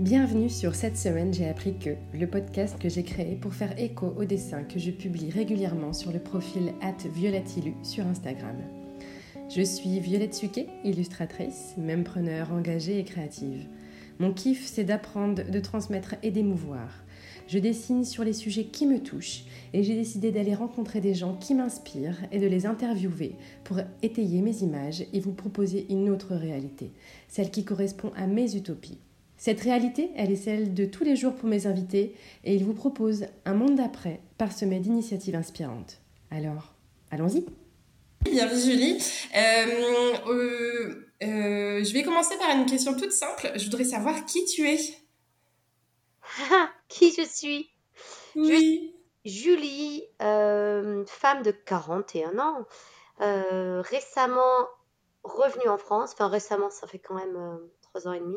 Bienvenue sur cette semaine, j'ai appris que, le podcast que j'ai créé pour faire écho aux dessins que je publie régulièrement sur le profil @violetilu sur Instagram. Je suis Violette Suquet, illustratrice, même preneur engagée et créative. Mon kiff, c'est d'apprendre, de transmettre et d'émouvoir. Je dessine sur les sujets qui me touchent et j'ai décidé d'aller rencontrer des gens qui m'inspirent et de les interviewer pour étayer mes images et vous proposer une autre réalité, celle qui correspond à mes utopies. Cette réalité, elle est celle de tous les jours pour mes invités et ils vous proposent un monde d'après parsemé d'initiatives inspirantes. Alors, allons-y Bienvenue Julie. Euh, euh, euh, je vais commencer par une question toute simple. Je voudrais savoir qui tu es. qui je suis? Oui. Julie, femme de 41 ans, récemment revenue en France. Enfin récemment, ça fait quand même trois ans et demi.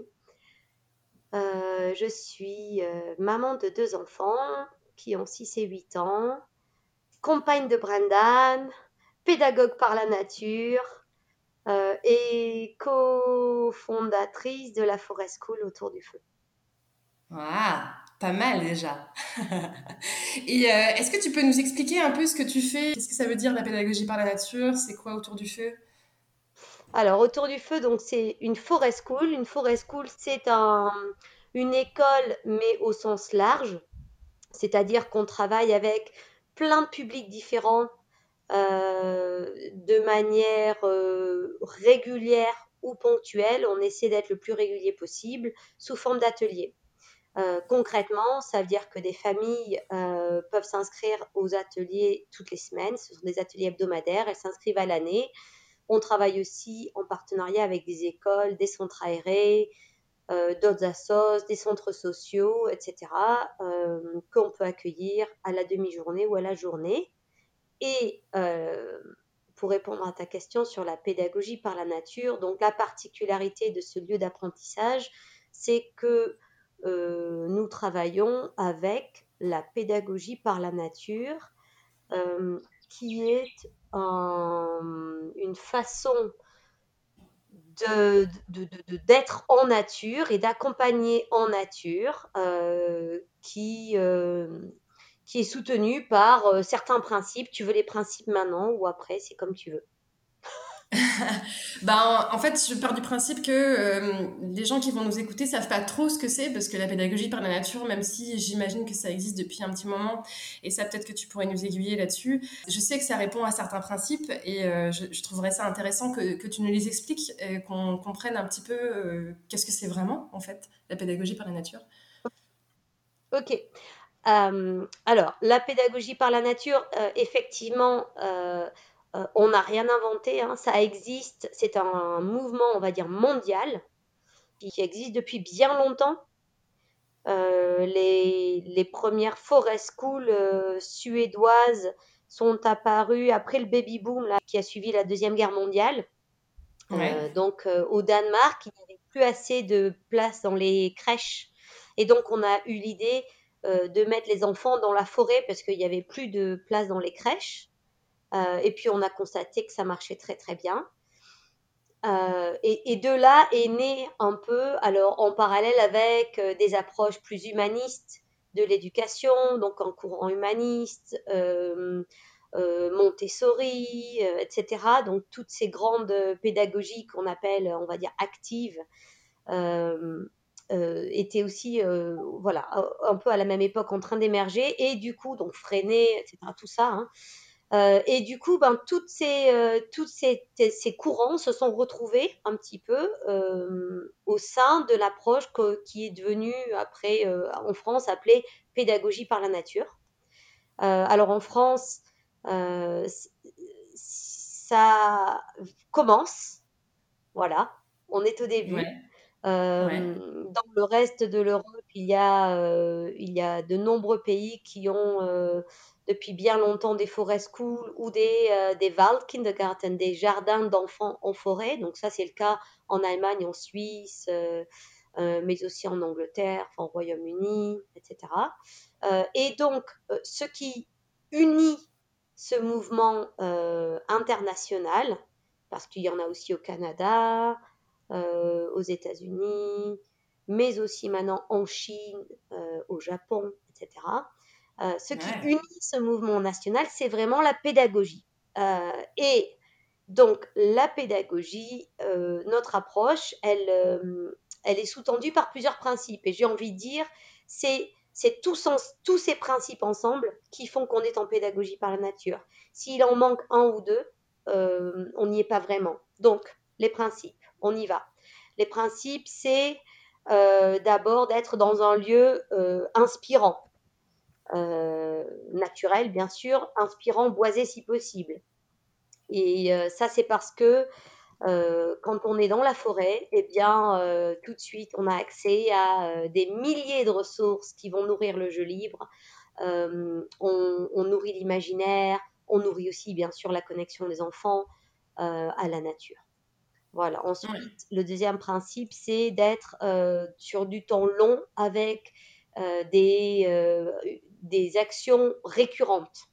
Euh, je suis euh, maman de deux enfants qui ont 6 et 8 ans, compagne de Brendan, pédagogue par la nature euh, et cofondatrice de la Forest School autour du feu. Ah, pas mal déjà. et est-ce que tu peux nous expliquer un peu ce que tu fais? Qu'est-ce que ça veut dire la pédagogie par la nature? C'est quoi autour du feu? Alors, autour du feu, donc c'est une forest school. Une forest school, c'est une école, mais au sens large. C'est-à-dire qu'on travaille avec plein de publics différents euh, de manière euh, régulière ou ponctuelle. On essaie d'être le plus régulier possible sous forme d'ateliers. Euh, concrètement, ça veut dire que des familles peuvent s'inscrire aux ateliers toutes les semaines. Ce sont des ateliers hebdomadaires. Elles s'inscrivent à l'année. On travaille aussi en partenariat avec des écoles, des centres aérés, euh, d'autres assos, des centres sociaux, etc., euh, qu'on peut accueillir à la demi-journée ou à la journée. Et euh, pour répondre à ta question sur la pédagogie par la nature, donc la particularité de ce lieu d'apprentissage, c'est que nous travaillons avec la pédagogie par la nature, qui est une façon d'être en nature et d'accompagner en nature euh, qui, euh, qui est soutenue par euh, certains principes. Tu veux les principes maintenant ou après, c'est comme tu veux. ben, en fait, je pars du principe que euh, les gens qui vont nous écouter savent pas trop ce que c'est, parce que la pédagogie par la nature, même si j'imagine que ça existe depuis un petit moment, et ça peut-être que tu pourrais nous aiguiller là-dessus, je sais que ça répond à certains principes, et euh, je, trouverais ça intéressant que, tu nous les expliques, et qu'on comprenne un petit peu euh, qu'est-ce que c'est vraiment, en fait, la pédagogie par la nature. Ok. alors, la pédagogie par la nature, effectivement, euh, on n'a rien inventé, hein. ça existe, c'est un mouvement, on va dire, mondial, qui existe depuis bien longtemps. Euh, les, premières forest schools euh, suédoises sont apparues après le baby boom là, qui a suivi la Deuxième Guerre mondiale. donc au Danemark, il n'y avait plus assez de place dans les crèches. Et donc on a eu l'idée de mettre les enfants dans la forêt parce qu'il n'y avait plus de place dans les crèches. Euh, et puis on a constaté que ça marchait très très bien. Euh, et, de là est né un peu, alors en parallèle avec euh, des approches plus humanistes de l'éducation, donc en courant humaniste, Montessori, etc. Donc toutes ces grandes pédagogies qu'on appelle, on va dire, actives, étaient aussi, voilà, un peu à la même époque en train d'émerger et du coup, donc freiner, etc. Tout ça. Hein, euh, et du coup, ben, toutes ces, euh, toutes ces, ces, courants se sont retrouvés un petit peu euh, au sein de l'approche qui est devenue après en France appelée pédagogie par la nature. alors en France, ça commence, voilà, on est au début. Dans le reste de l'Europe, il, y a, il y a de nombreux pays qui ont depuis bien longtemps des forest schools ou des, euh, des Waldkindergarten, des jardins d'enfants en forêt. Donc ça, c'est le cas en Allemagne, en Suisse, euh, euh, mais aussi en Angleterre, en Royaume-Uni, etc. et donc, ce qui unit ce mouvement international, parce qu'il y en a aussi au Canada, aux États-Unis, mais aussi maintenant en Chine, au Japon, etc. ce qui unit ce mouvement national, c'est vraiment la pédagogie. et donc la pédagogie, notre approche, elle, elle est sous-tendue par plusieurs principes. Et j'ai envie de dire, c'est c'est tous, tous, ces principes ensemble qui font qu'on est en pédagogie par la nature. S'il en manque un ou deux, euh, on n'y est pas vraiment. Donc, les principes, on y va. Les principes, c'est euh, d'abord d'être dans un lieu euh, inspirant, naturel bien sûr, inspirant, boisé si possible. Et ça, c'est parce que euh, quand on est dans la forêt, eh bien, euh, tout de suite, on a accès à euh, des milliers de ressources qui vont nourrir le jeu libre. On, nourrit l'imaginaire, on nourrit aussi, bien sûr, la connexion des enfants à la nature. Voilà. Ensuite, le deuxième principe, c'est d'être sur du temps long avec des, des actions récurrentes.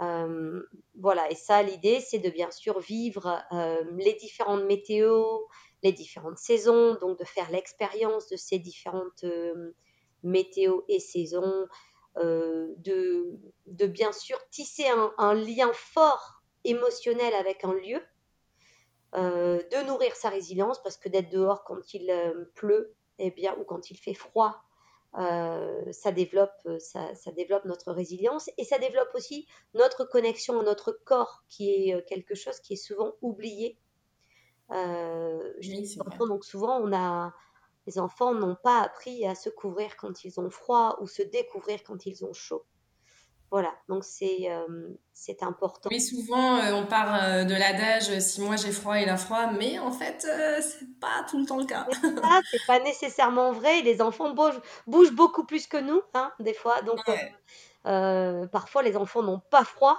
Euh, voilà, et ça, l'idée, c'est de bien sûr vivre euh, les différentes météos, les différentes saisons, donc de faire l'expérience de ces différentes euh, météos et saisons, de, de, bien sûr tisser un, lien fort émotionnel avec un lieu, de nourrir sa résilience, parce que d'être dehors quand il pleut, eh bien, ou quand il fait froid, euh, ça, développe, euh, ça, développe notre résilience et ça développe aussi notre connexion à notre corps, qui est euh, quelque chose qui est souvent oublié. donc souvent, on a, les enfants n'ont pas appris à se couvrir quand ils ont froid ou se découvrir quand ils ont chaud. Voilà, donc c'est euh, c'est important. Oui, souvent euh, on part euh, de l'adage si moi j'ai froid, il a froid, mais en fait c'est pas tout le temps le cas. c'est pas nécessairement vrai. Les enfants bougent, bougent beaucoup plus que nous, hein, des fois. Donc parfois les enfants n'ont pas froid,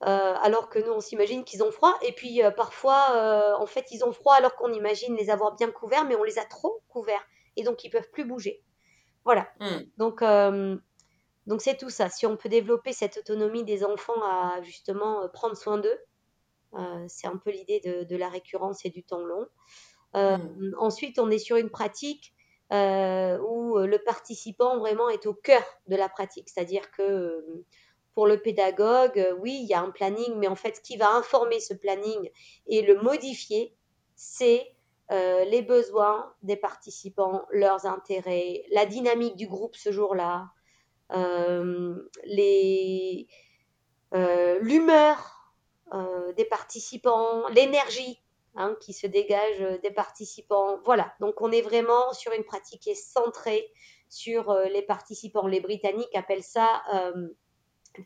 alors que nous on s'imagine qu'ils ont froid. Et puis parfois en fait ils ont froid alors qu'on imagine les avoir bien couverts, mais on les a trop couverts et donc ils peuvent plus bouger. Voilà. Mmh. Donc donc c'est tout ça. Si on peut développer cette autonomie des enfants à justement euh, prendre soin d'eux, euh, c'est un peu l'idée de, la récurrence et du temps long. Euh, mmh. Ensuite, on est sur une pratique où le participant vraiment est au cœur de la pratique. C'est-à-dire que pour le pédagogue, oui, il y a un planning, mais en fait, ce qui va informer ce planning et le modifier, c'est les besoins des participants, leurs intérêts, la dynamique du groupe ce jour-là, euh, euh, l'humeur euh, des participants, l'énergie hein, qui se dégage des participants. Voilà, donc on est vraiment sur une pratique qui est centrée sur les participants. Les Britanniques appellent ça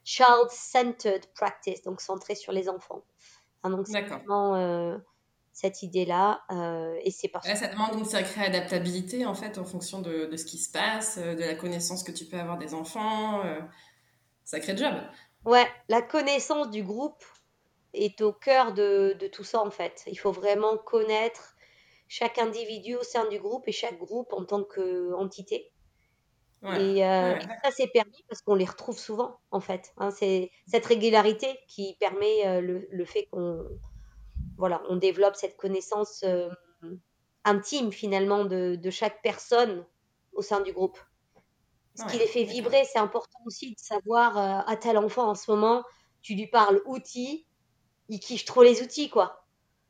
child-centered practice, donc centré sur les enfants. Hein, donc c'est vraiment cette idée-là. Euh, et c'est parce Ça demande une sacrée adaptabilité, en fait, en fonction de, de, ce qui se passe, euh, de la connaissance que tu peux avoir des enfants. Euh, sacré job. Ouais, la connaissance du groupe est au cœur de, de, tout ça, en fait. Il faut vraiment connaître chaque individu au sein du groupe et chaque groupe en tant qu'entité. Et ça, c'est permis parce qu'on les retrouve souvent, en fait. Hein, c'est cette régularité qui permet le, le fait qu'on voilà, on développe cette connaissance euh, intime finalement de, chaque personne au sein du groupe. Ce qui les fait vibrer, c'est important aussi de savoir euh, à tel enfant en ce moment, tu lui parles outils, il kiffe trop les outils, quoi.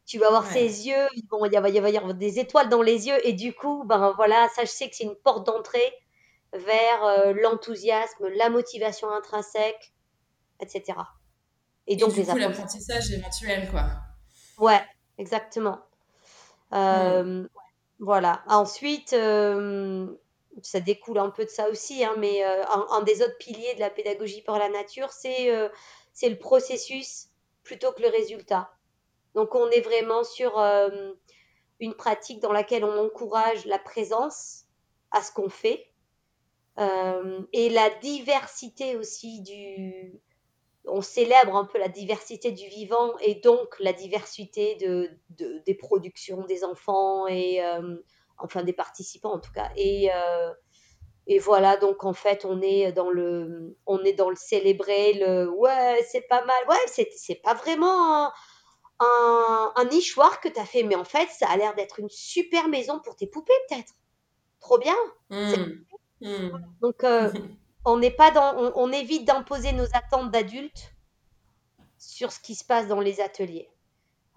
Tu vas voir ses yeux, bon, il, va y avoir des étoiles dans les yeux, et du coup, ben voilà, ça je sais que c'est une porte d'entrée vers euh, l'enthousiasme, la motivation intrinsèque, etc. Et donc et du coup, l'apprentissage éventuel, quoi. Ouais, exactement. Euh, voilà. Ensuite, euh, ça découle un peu de ça aussi, hein, mais euh, un, des autres piliers de la pédagogie par la nature, c'est c'est le processus plutôt que le résultat. Donc, on est vraiment sur une pratique dans laquelle on encourage la présence à ce qu'on fait et la diversité aussi du, on célèbre un peu la diversité du vivant et donc la diversité de, des productions des enfants et euh, enfin des participants en tout cas et euh, et voilà donc en fait on est dans le on est dans le célébrer le ouais c'est pas mal ouais c'est c'est pas vraiment un, un, nichoir que tu as fait mais en fait ça a l'air d'être une super maison pour tes poupées peut-être trop bien. Mmh. Mmh. Donc, euh, on n'est pas dans, on, évite d'imposer nos attentes d'adultes sur ce qui se passe dans les ateliers.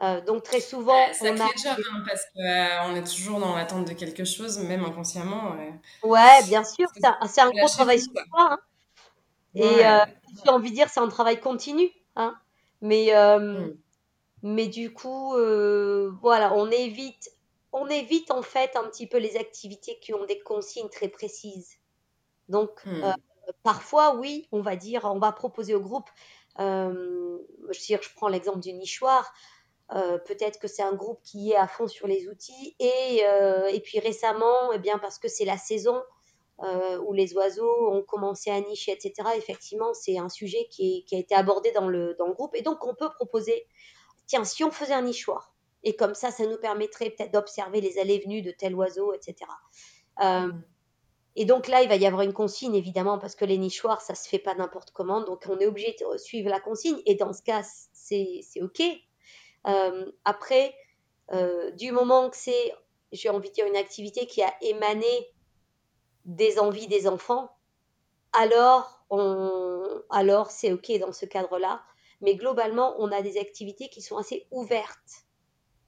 Euh, donc très souvent, ça on a... job, hein, parce qu'on est toujours dans l'attente de quelque chose, même inconsciemment. Ouais, bien sûr, c'est un, gros travail sur soi. Hein. Et j'ai envie de dire, c'est un travail continu. Hein. Mais, mmh. mais du coup, voilà, on évite on évite en fait un petit peu les activités qui ont des consignes très précises. Donc, hmm. Euh, parfois, oui, on va dire, on va proposer au groupe, euh, je, prends l'exemple du nichoir, euh, peut-être que c'est un groupe qui est à fond sur les outils et, et puis récemment, eh bien, parce que c'est la saison où les oiseaux ont commencé à nicher, etc., effectivement, c'est un sujet qui, qui, a été abordé dans le, dans le groupe et donc on peut proposer, tiens, si on faisait un nichoir, et comme ça, ça nous permettrait peut-être d'observer les allées venues de tel oiseau, etc. Euh. Et donc là, il va y avoir une consigne, évidemment, parce que les nichoirs, ça se fait pas n'importe comment. Donc on est obligé de suivre la consigne. Et dans ce cas, c'est OK. Euh, après, euh, du moment que c'est, j'ai envie de dire, une activité qui a émané des envies des enfants, alors, alors c'est OK dans ce cadre-là. Mais globalement, on a des activités qui sont assez ouvertes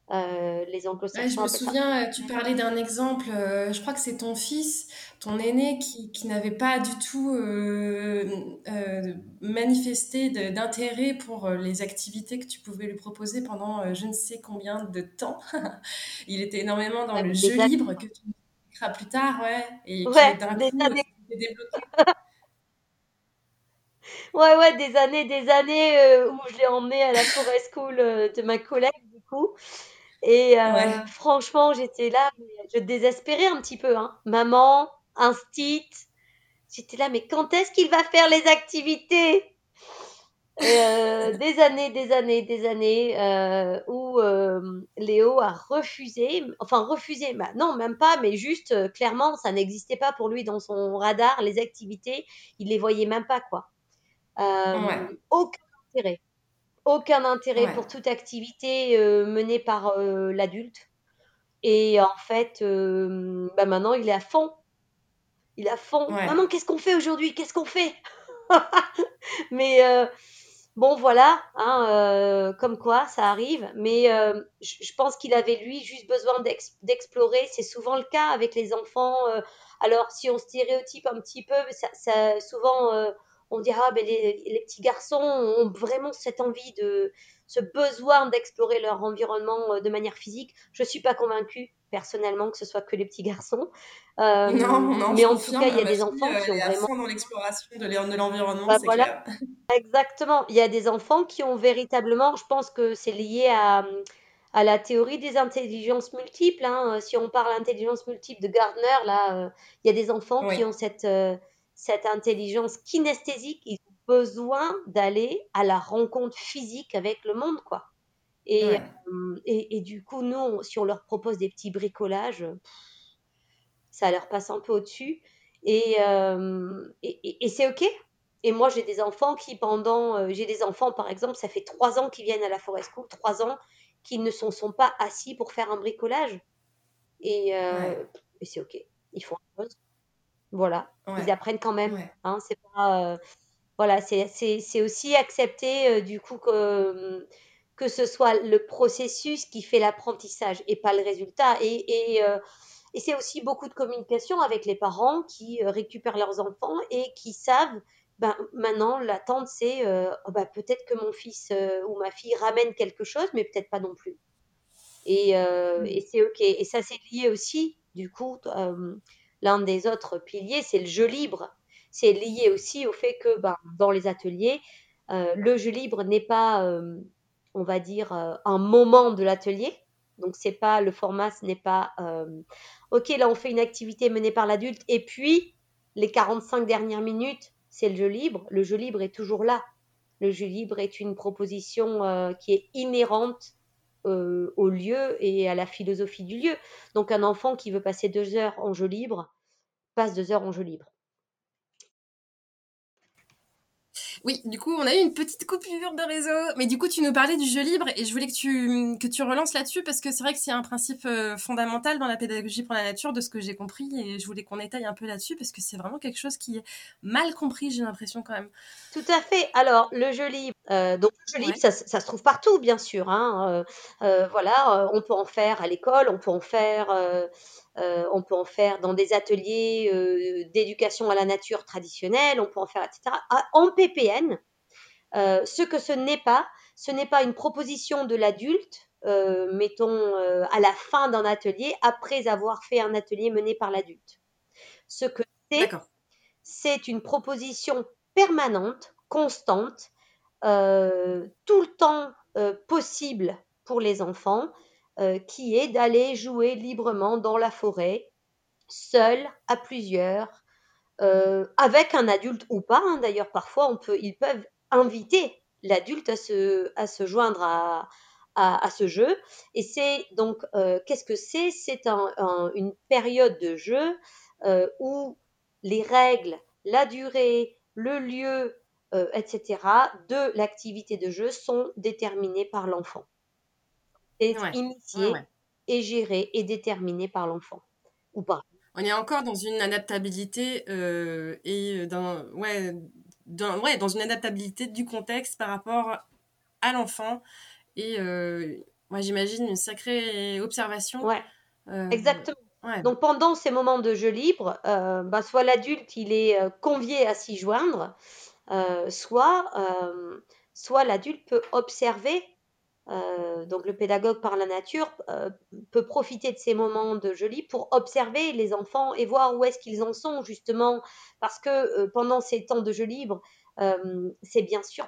euh, les anglo-saxons. je me souviens, euh, tu parlais d'un exemple, euh, je crois que c'est ton fils, ton aîné, qui, qui n'avait pas du tout manifesté d'intérêt pour les activités que tu pouvais lui proposer pendant je ne sais combien de temps. Il était énormément dans le jeu libre que tu expliqueras plus tard, ouais. Et d'un coup, années. débloqué. Ouais, ouais, des années, des années où je l'ai emmené à la forest school de ma collègue, du coup. Et euh, franchement, j'étais là, je désespérais un petit peu. Hein. Maman, instit. J'étais là, mais quand est-ce qu'il va faire les activités? Euh, Des années, des années, des années euh, où Léo a refusé, enfin refusé, bah, non, même pas, mais juste clairement, ça n'existait pas pour lui dans son radar, les activités, il les voyait même pas, quoi. Aucun intérêt aucun intérêt pour toute activité euh, menée par euh, l'adulte. Et en fait, euh, bah maintenant, il est à fond. Il est à fond. Maman, qu'est-ce qu'on fait aujourd'hui? Qu'est-ce qu'on fait? Mais bon, voilà, hein, comme quoi, ça arrive. Mais je pense qu'il avait, lui, juste besoin d'explorer. C'est souvent le cas avec les enfants. alors, si on stéréotype un petit peu, ça, ça souvent on dira ah, ben les, petits garçons ont vraiment cette envie de ce besoin d'explorer leur environnement euh, de manière physique. Je suis pas convaincue personnellement que ce soit que les petits garçons. Euh, non, non, mais en tout cas, il y a des enfants qui ont vraiment dans l'exploration de l'environnement. Bah, voilà. Exactement. Il y a des enfants qui ont véritablement, je pense que c'est lié à, à la théorie des intelligences multiples. Hein. Si on parle d'intelligence multiple de Gardner, là, euh, il y a des enfants qui ont cette cette intelligence kinesthésique, ils ont besoin d'aller à la rencontre physique avec le monde, quoi. Et, euh, et, du coup, nous, si on leur propose des petits bricolages, ça leur passe un peu au-dessus. Et, euh, et, c'est OK. Et moi, j'ai des enfants qui, pendant. Euh, j'ai des enfants, par exemple, ça fait trois ans qu'ils viennent à la Forest School, trois ans qu'ils ne sont, sont pas assis pour faire un bricolage. Et, et c'est OK. Ils font une chose. Voilà, ils apprennent quand même. Hein, c'est pas, euh, voilà, c'est aussi accepter euh, du coup que, que ce soit le processus qui fait l'apprentissage et pas le résultat. Et, et, euh, et c'est aussi beaucoup de communication avec les parents qui récupèrent leurs enfants et qui savent, ben, maintenant, l'attente, c'est oh, bah, peut-être que mon fils ou ma fille ramène quelque chose, mais peut-être pas non plus. Et, mmh. et c'est OK. Et ça, c'est lié aussi, du coup, L'un des autres piliers, c'est le jeu libre. C'est lié aussi au fait que ben, dans les ateliers, euh, le jeu libre n'est pas, euh, on va dire, euh, un moment de l'atelier. Donc c'est pas le format, ce n'est pas OK, là on fait une activité menée par l'adulte et puis les 45 dernières minutes, c'est le jeu libre. Le jeu libre est toujours là. Le jeu libre est une proposition qui est inhérente euh, au lieu et à la philosophie du lieu. Donc un enfant qui veut passer deux heures en jeu libre, passe deux heures en jeu libre. Oui, du coup, on a eu une petite coupure de réseau. Mais du coup, tu nous parlais du jeu libre et je voulais que tu, que tu relances là-dessus parce que c'est vrai que c'est un principe euh, fondamental dans la pédagogie pour la nature, de ce que j'ai compris. Et je voulais qu'on étaille un peu là-dessus parce que c'est vraiment quelque chose qui est mal compris, j'ai l'impression quand même. Tout à fait. Alors, le jeu libre, euh, donc le jeu libre, ça, ça, se trouve partout, bien sûr. Hein. Euh, voilà, on peut en faire à l'école, on peut en faire euh, on peut en faire dans des ateliers euh, d'éducation à la nature traditionnelle, on peut en faire, etc. En PPN, euh, ce que ce n'est pas, ce n'est pas une proposition de l'adulte, mettons à la fin d'un atelier, après avoir fait un atelier mené par l'adulte. Ce que c'est, c'est une proposition permanente, constante, tout le temps possible pour les enfants, euh, qui est d'aller jouer librement dans la forêt, seul, à plusieurs, euh, avec un adulte ou pas. Hein. D'ailleurs, parfois, ils peuvent inviter l'adulte à se, joindre à, ce jeu. Et c'est donc, euh, qu'est-ce que c'est? C'est un, une période de jeu où les règles, la durée, le lieu, etc., de l'activité de jeu sont déterminées par l'enfant est initié et géré et déterminé par l'enfant ou pas. On est encore dans une adaptabilité euh, et dans ouais, dans, ouais, dans une adaptabilité du contexte par rapport à l'enfant et euh, moi j'imagine une sacrée observation. Ouais. Euh, Exactement. Donc pendant ces moments de jeu libre, bah, soit l'adulte il est convié à s'y joindre, soit soit l'adulte peut observer euh, donc le pédagogue par la nature euh, peut profiter de ces moments de jeu pour observer les enfants et voir où est-ce qu'ils en sont justement parce que euh, pendant ces temps de jeu libre c'est bien sûr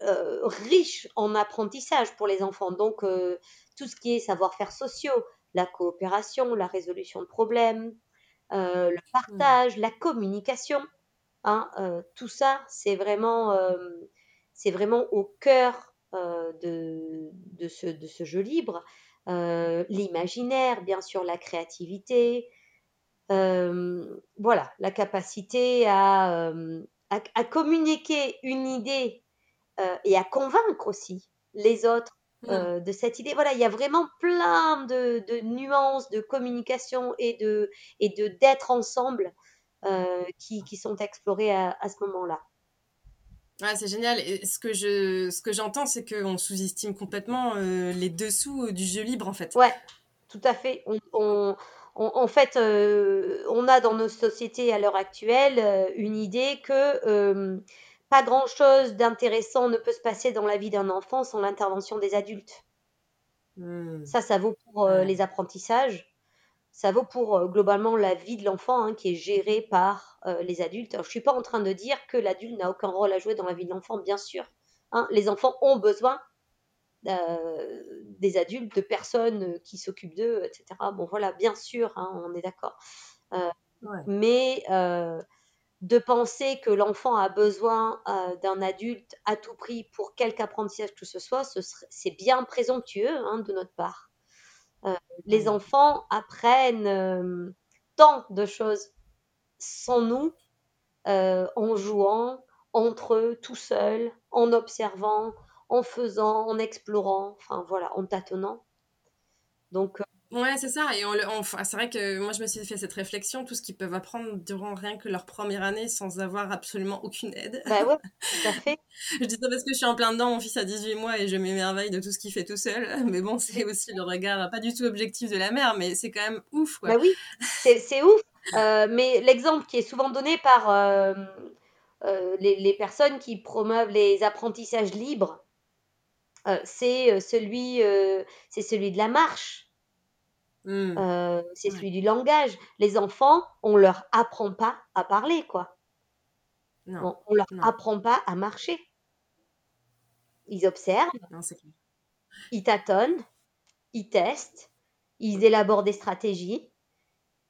riche en apprentissage pour les enfants. Donc tout ce qui est savoir-faire sociaux la coopération la résolution de problèmes le partage la communication hein, tout ça c'est vraiment c'est vraiment au cœur de, de, ce, de, ce, jeu libre, euh, l'imaginaire, bien sûr, la créativité, euh, voilà, la capacité à, à, communiquer une idée et à convaincre aussi les autres mmh. de cette idée. Voilà, il y a vraiment plein de, de nuances de communication et de et de d'être ensemble qui, qui, sont explorées à, à ce moment-là. Ouais, c'est génial. Et ce que je, ce que j'entends, c'est qu'on sous-estime complètement euh, les dessous du jeu libre, en fait. Ouais, tout à fait. On, en fait, euh, on a dans nos sociétés à l'heure actuelle euh, une idée que pas grand-chose d'intéressant ne peut se passer dans la vie d'un enfant sans l'intervention des adultes. Mmh. Ça, ça vaut pour les apprentissages ça vaut pour euh, globalement la vie de l'enfant hein, qui est gérée par euh, les adultes. Alors, je ne suis pas en train de dire que l'adulte n'a aucun rôle à jouer dans la vie de l'enfant, bien sûr. Hein. les enfants ont besoin euh, des adultes, de personnes qui s'occupent d'eux, etc. Bon, voilà, bien sûr, hein, on est d'accord. Mais de penser que l'enfant a besoin d'un adulte à tout prix pour quelque apprentissage que ce soit, c'est bien présomptueux de notre part. Euh, les enfants apprennent euh, tant de choses sans nous, euh, en jouant entre eux, tout seuls, en observant, en faisant, en explorant, enfin voilà, en tâtonnant. Donc Ouais, c'est ça. Et on, c'est vrai que moi, je me suis fait cette réflexion, tout ce qu'ils peuvent apprendre durant rien que leur première année sans avoir absolument aucune aide. Bah ouais, tout à fait. je dis ça parce que je suis en plein dedans, mon fils a 18 mois et je m'émerveille de tout ce qu'il fait tout seul. Mais bon, c'est aussi le regard pas du tout objectif de la mère, mais c'est quand même ouf, quoi. Bah oui, c'est ouf. Euh, mais l'exemple qui est souvent donné par euh, euh, les, les, personnes qui promeuvent les apprentissages libres, c'est celui, c'est celui de la marche. Mmh. Euh, c'est celui du langage. Les enfants, on leur apprend pas à parler, quoi. Non. On, leur apprend pas à marcher. Ils observent, ils tâtonnent, ils testent, ils élaborent des stratégies,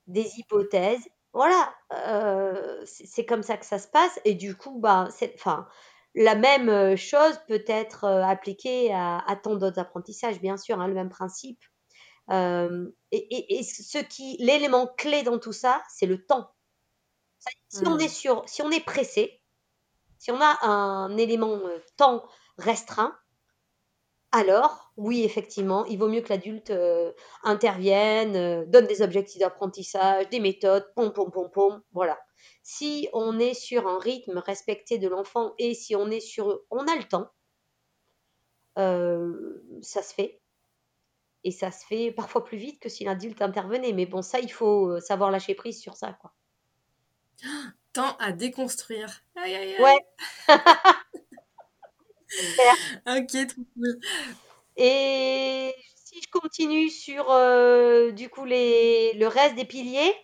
des hypothèses. Voilà, euh, c'est comme ça que ça se passe. Et du coup, bah, enfin, la même euh, chose peut être appliquée à, tant d'autres apprentissages, bien sûr, hein, le même principe. Euh, et, ce qui, l'élément clé dans tout ça, c'est le temps. Si on mmh. est sur, si on est pressé, Si on a un élément temps restreint, alors oui, effectivement, il vaut mieux que l'adulte intervienne, donne des objectifs d'apprentissage, des méthodes, pom, pom, pom, pom, voilà. Si on est sur un rythme respecté de l'enfant et si on est sur, on a le temps, ça se fait. Et ça se fait parfois plus vite que si l'adulte intervenait. Mais bon, ça, il faut savoir lâcher prise sur ça, quoi. Temps à déconstruire. Aïe, aïe, aïe. Ouais. ok, trop cool. Et si je continue sur du coup les, le reste des piliers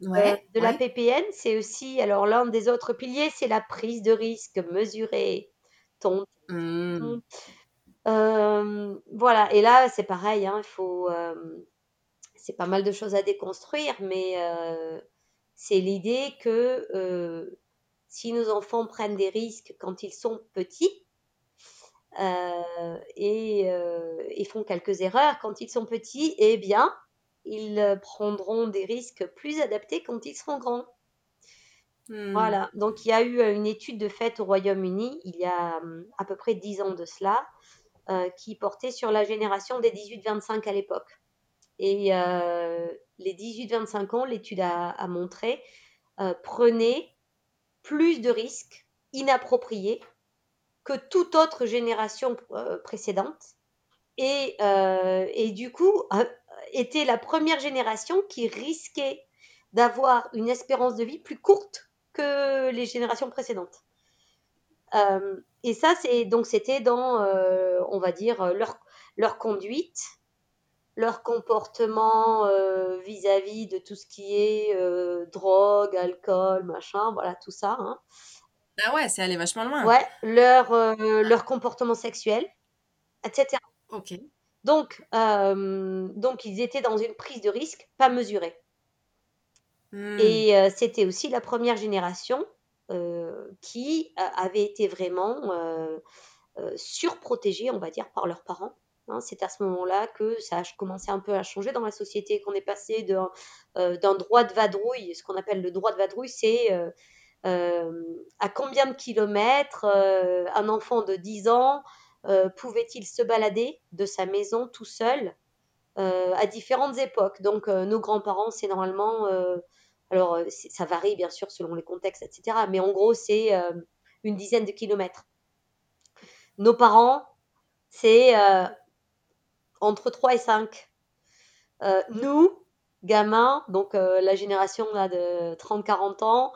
de la PPN, c'est aussi alors l'un des autres piliers, c'est la prise de risque mesurée. Ton, mmh. Voilà, et là c'est pareil, hein, il faut, c'est pas mal de choses à déconstruire, mais c'est l'idée que si nos enfants prennent des risques quand ils sont petits et, et, font quelques erreurs quand ils sont petits, eh bien, ils prendront des risques plus adaptés quand ils seront grands. Mmh. Voilà, donc il y a eu une étude de fait au Royaume-Uni il y a mmh, à peu près 10 ans de cela, qui portait sur la génération des 18-25 à l'époque. Et les 18-25 ans, l'étude a, montré, prenaient plus de risques inappropriés que toute autre génération précédente. Et, et, du coup, était la première génération qui risquait d'avoir une espérance de vie plus courte que les générations précédentes. Euh, et ça, c'est donc c'était dans, euh, on va dire, leur, leur conduite, leur comportement euh, vis-à-vis de tout ce qui est drogue, alcool, machin, voilà, tout ça. Hein. Ah ouais, c'est allé vachement loin. Ouais, leur, leur comportement sexuel, etc. Ok. Donc, donc, ils étaient dans une prise de risque pas mesurée. Hmm. Et c'était aussi la première génération qui avait été vraiment surprotégée, on va dire, par leurs parents. Hein. c'est à ce moment-là que ça a commencé un peu à changer dans la société, qu'on est passé d'un droit de vadrouille, ce qu'on appelle le droit de vadrouille, c'est à combien de kilomètres un enfant de 10 ans pouvait-il se balader de sa maison tout seul à différentes époques. Donc nos grands-parents, c'est normalement alors, euh, ça varie bien sûr selon les contextes, etc. Mais en gros, c'est euh, une dizaine de kilomètres. Nos parents, c'est euh, entre 3 et 5. nous, gamins, donc la génération là, de 30-40 ans,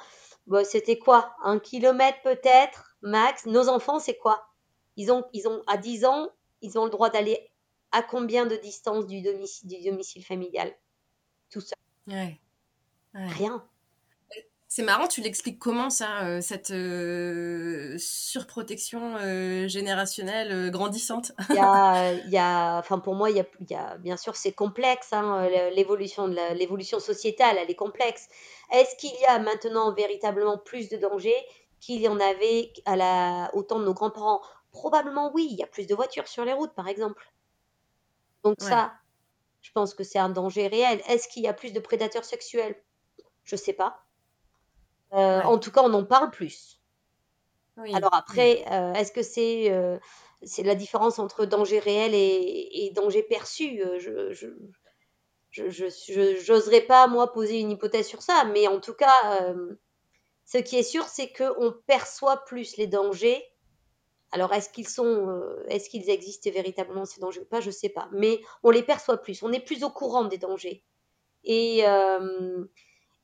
bah, c'était quoi? Un kilomètre peut-être, max. Nos enfants, c'est quoi? Ils ont, ils ont, à 10 ans, ils ont le droit d'aller à combien de distance du domicile, du domicile familial? Tout seul. Rien. C'est marrant, tu l'expliques comment ça, euh, cette euh, surprotection euh, générationnelle grandissante? Il y a, il y a, enfin pour moi, il y a, il y a bien sûr, c'est complexe. Hein, l'évolution de l'évolution sociétale, elle est complexe. Est-ce qu'il y a maintenant véritablement plus de dangers qu'il y en avait à la, au temps de nos grands-parents? Probablement oui. Il y a plus de voitures sur les routes, par exemple. Donc ça, je pense que c'est un danger réel. Est-ce qu'il y a plus de prédateurs sexuels? Je sais pas. Euh, en tout cas, on en parle plus. Alors après, euh, est-ce que c'est euh, c'est la différence entre danger réel et, danger perçu? Je je j'oserais pas moi poser une hypothèse sur ça, mais en tout cas, ce qui est sûr, c'est que on perçoit plus les dangers. Alors est-ce qu'ils sont, est-ce qu'ils existent véritablement ces dangers ou pas? Je sais pas, mais on les perçoit plus. On est plus au courant des dangers. Et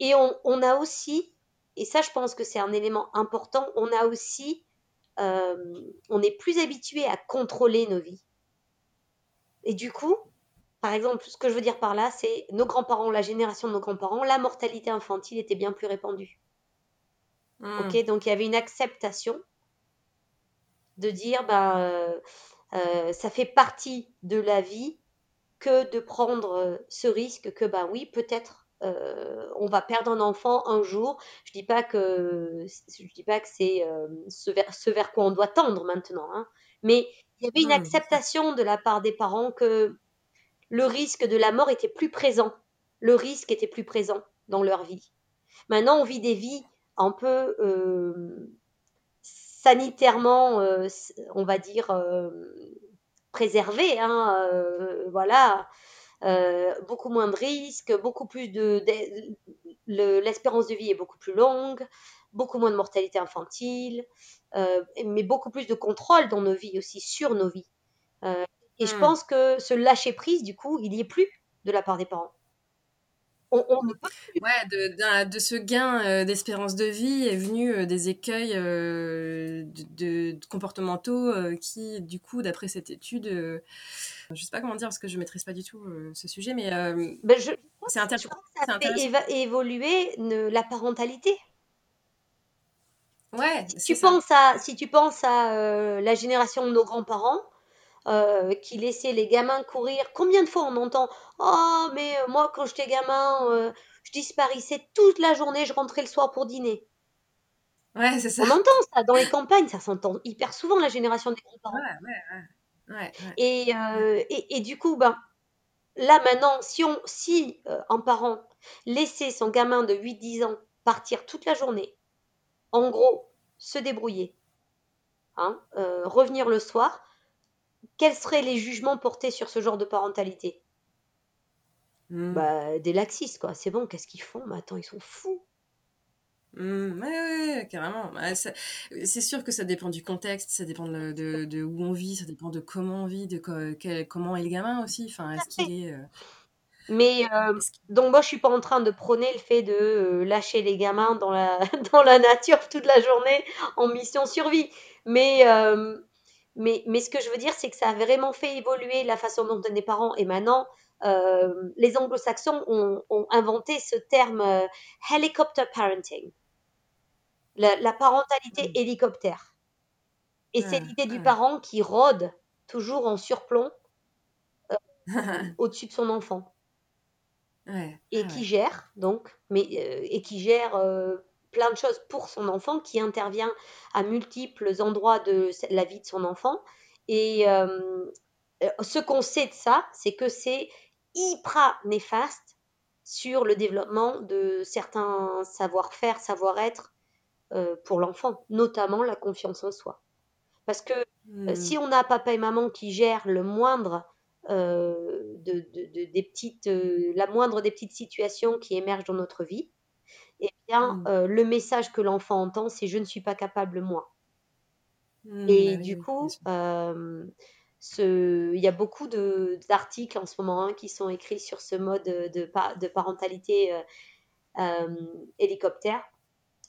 et on, a aussi, et ça je pense que c'est un élément important, on a aussi, euh, on est plus habitué à contrôler nos vies. Et du coup, par exemple, ce que je veux dire par là, c'est nos grands-parents, la génération de nos grands-parents, la mortalité infantile était bien plus répandue. Hmm. Ok, donc il y avait une acceptation de dire, euh, euh, ça fait partie de la vie que de prendre ce risque que, ben oui, peut-être euh, on va perdre un enfant un jour. Je dis pas que je dis pas que c'est euh, ce, vers, ce, vers, quoi on doit tendre maintenant, hein. mais il y avait une acceptation de la part des parents que le risque de la mort était plus présent, le risque était plus présent dans leur vie. Maintenant, on vit des vies un peu, euh, sanitairement, on va dire, préservé. Hein, voilà. Beaucoup moins de risques, beaucoup plus de, l'espérance de vie est beaucoup plus longue, beaucoup moins de mortalité infantile, mais beaucoup plus de contrôle dans nos vies aussi, sur nos vies. et je hmm. pense que ce lâcher prise, du coup, il n'y est plus de la part des parents. On, Ouais, de, de, ce gain euh, d'espérance de vie est venu euh, des écueils euh, de, comportementaux qui, du coup, d'après cette étude, je sais pas comment dire parce que je maîtrise pas du tout ce sujet, mais ben je, c'est intéressant. ça fait évoluer la parentalité. Ouais. Si tu, penses à, si tu penses à la génération de nos grands-parents, euh, qui laissait les gamins courir. Combien de fois on entend Oh, mais euh, moi, quand j'étais gamin, euh, je disparaissais toute la journée, je rentrais le soir pour dîner. Ouais, c'est ça. On entend ça dans les campagnes, ça s'entend hyper souvent, la génération des grands-parents. Ouais, ouais, et, et, et, du coup, ben, là maintenant, si, on, si un parent laissait son gamin de 8-10 ans partir toute la journée, en gros, se débrouiller, hein, revenir le soir, quels seraient les jugements portés sur ce genre de parentalité? Hmm. bah, Des laxistes, quoi. C'est bon, qu'est-ce qu'ils font? Mais attends, ils sont fous. Ouais, carrément. Bah, c'est sûr que ça dépend du contexte, ça dépend de, où on vit, ça dépend de comment on vit, de comment est le gamin aussi. Enfin, est-ce qu'il est. Euh, Mais euh, donc moi je suis pas en train de prôner le fait de euh, lâcher les gamins dans la dans la nature toute la journée en mission survie. Mais mais, mais ce que je veux dire, c'est que ça a vraiment fait évoluer la façon dont on est parents. Et maintenant, euh, les anglo-saxons ont, ont, inventé ce terme euh, helicopter parenting, la, parentalité mm. hélicoptère. Et c'est l'idée du parent qui rôde toujours en surplomb euh, au-dessus de son enfant. et qui gère, donc, mais, et qui gère plein de choses pour son enfant, qui intervient à multiples endroits de la vie de son enfant. Et euh, ce qu'on sait de ça, c'est que c'est hyper néfaste sur le développement de certains savoir-faire, savoir-être euh, pour l'enfant, notamment la confiance en soi. Parce que euh, hmm. si on a papa et maman qui gèrent le moindre de, des petites, la moindre des petites situations qui émergent dans notre vie, eh bien, mmh. euh, le message que l'enfant entend, c'est je ne suis pas capable moi. Mmh, et bah du coup, il y a beaucoup d'articles en ce moment hein, qui sont écrits sur ce mode de, de parentalité euh, hélicoptère.